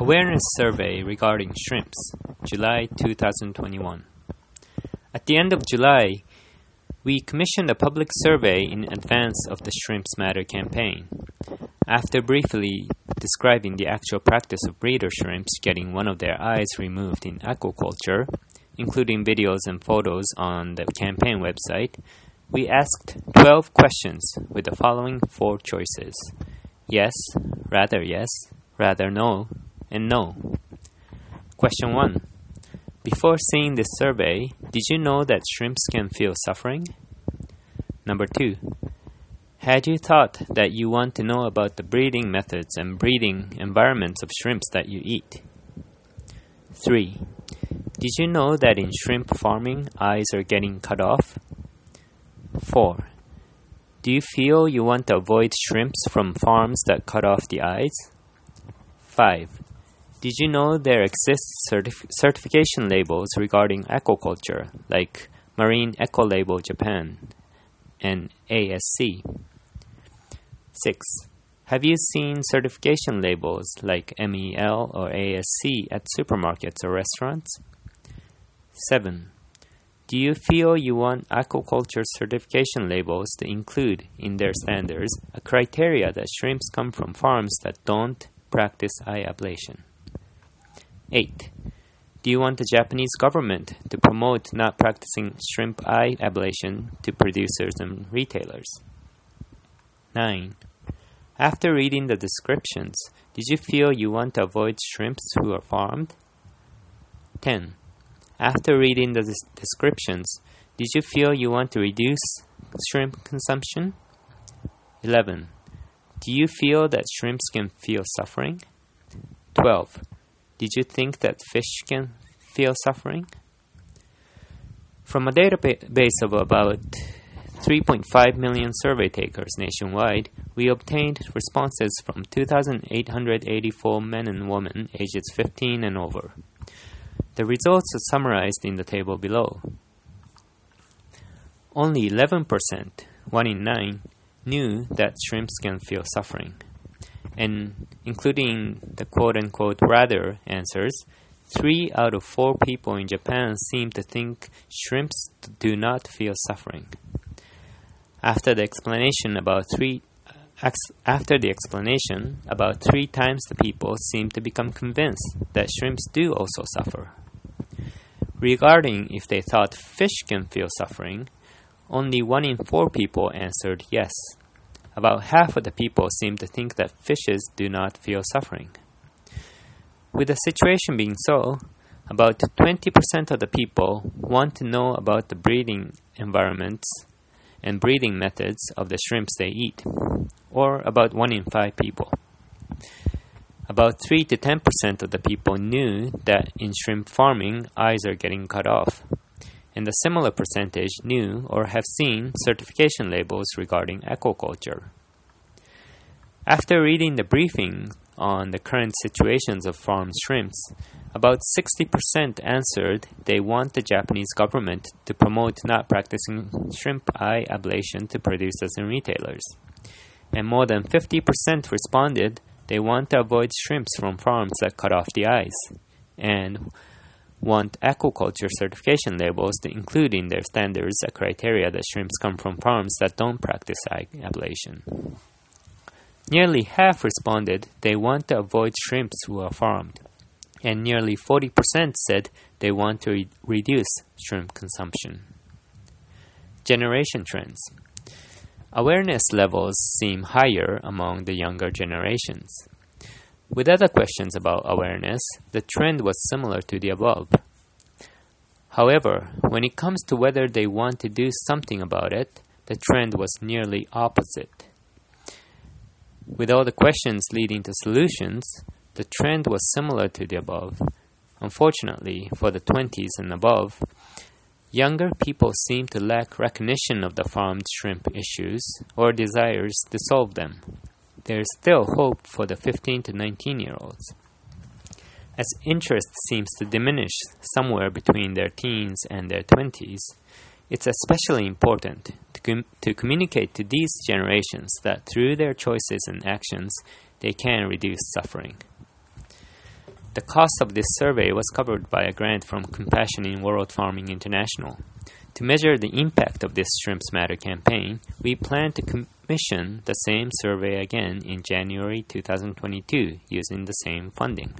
Awareness Survey regarding shrimps, July 2021. At the end of July, we commissioned a public survey in advance of the Shrimps Matter campaign. After briefly describing the actual practice of breeder shrimps getting one of their eyes removed in aquaculture, including videos and photos on the campaign website, we asked 12 questions with the following four choices yes, rather yes, rather no, and no. Question 1. Before seeing this survey, did you know that shrimps can feel suffering? Number 2. Had you thought that you want to know about the breeding methods and breeding environments of shrimps that you eat? 3. Did you know that in shrimp farming, eyes are getting cut off? 4. Do you feel you want to avoid shrimps from farms that cut off the eyes? 5. Did you know there exist certif- certification labels regarding aquaculture, like Marine Eco Label Japan and ASC? 6. Have you seen certification labels like MEL or ASC at supermarkets or restaurants? 7. Do you feel you want aquaculture certification labels to include in their standards a criteria that shrimps come from farms that don't practice eye ablation? 8. Do you want the Japanese government to promote not practicing shrimp eye ablation to producers and retailers? 9. After reading the descriptions, did you feel you want to avoid shrimps who are farmed? 10. After reading the des- descriptions, did you feel you want to reduce shrimp consumption? 11. Do you feel that shrimps can feel suffering? 12. Did you think that fish can feel suffering? From a database of about 3.5 million survey takers nationwide, we obtained responses from 2,884 men and women ages 15 and over. The results are summarized in the table below. Only 11%, 1 in 9, knew that shrimps can feel suffering. And including the quote unquote rather answers, 3 out of 4 people in Japan seem to think shrimps do not feel suffering. After the explanation about 3 after the explanation, about three times the people seem to become convinced that shrimps do also suffer. Regarding if they thought fish can feel suffering, only one in four people answered yes. About half of the people seem to think that fishes do not feel suffering. With the situation being so, about 20% of the people want to know about the breeding environments and breeding methods of the shrimps they eat, or about 1 in 5 people. About 3 to 10% of the people knew that in shrimp farming, eyes are getting cut off, and a similar percentage knew or have seen certification labels regarding aquaculture. After reading the briefing on the current situations of farmed shrimps, about 60% answered they want the Japanese government to promote not practicing shrimp eye ablation to producers and retailers. And more than 50% responded they want to avoid shrimps from farms that cut off the eyes. And want aquaculture certification labels to include in their standards a criteria that shrimps come from farms that don't practice ablation. Nearly half responded they want to avoid shrimps who are farmed and nearly 40% said they want to re- reduce shrimp consumption. Generation trends. Awareness levels seem higher among the younger generations. With other questions about awareness, the trend was similar to the above. However, when it comes to whether they want to do something about it, the trend was nearly opposite. With all the questions leading to solutions, the trend was similar to the above. Unfortunately, for the 20s and above, younger people seem to lack recognition of the farmed shrimp issues or desires to solve them there is still hope for the 15 to 19 year olds. As interest seems to diminish somewhere between their teens and their 20s, it's especially important to, com- to communicate to these generations that through their choices and actions, they can reduce suffering. The cost of this survey was covered by a grant from Compassion in World Farming International. To measure the impact of this Shrimps Matter campaign, we plan to com- Commission the same survey again in January 2022 using the same funding.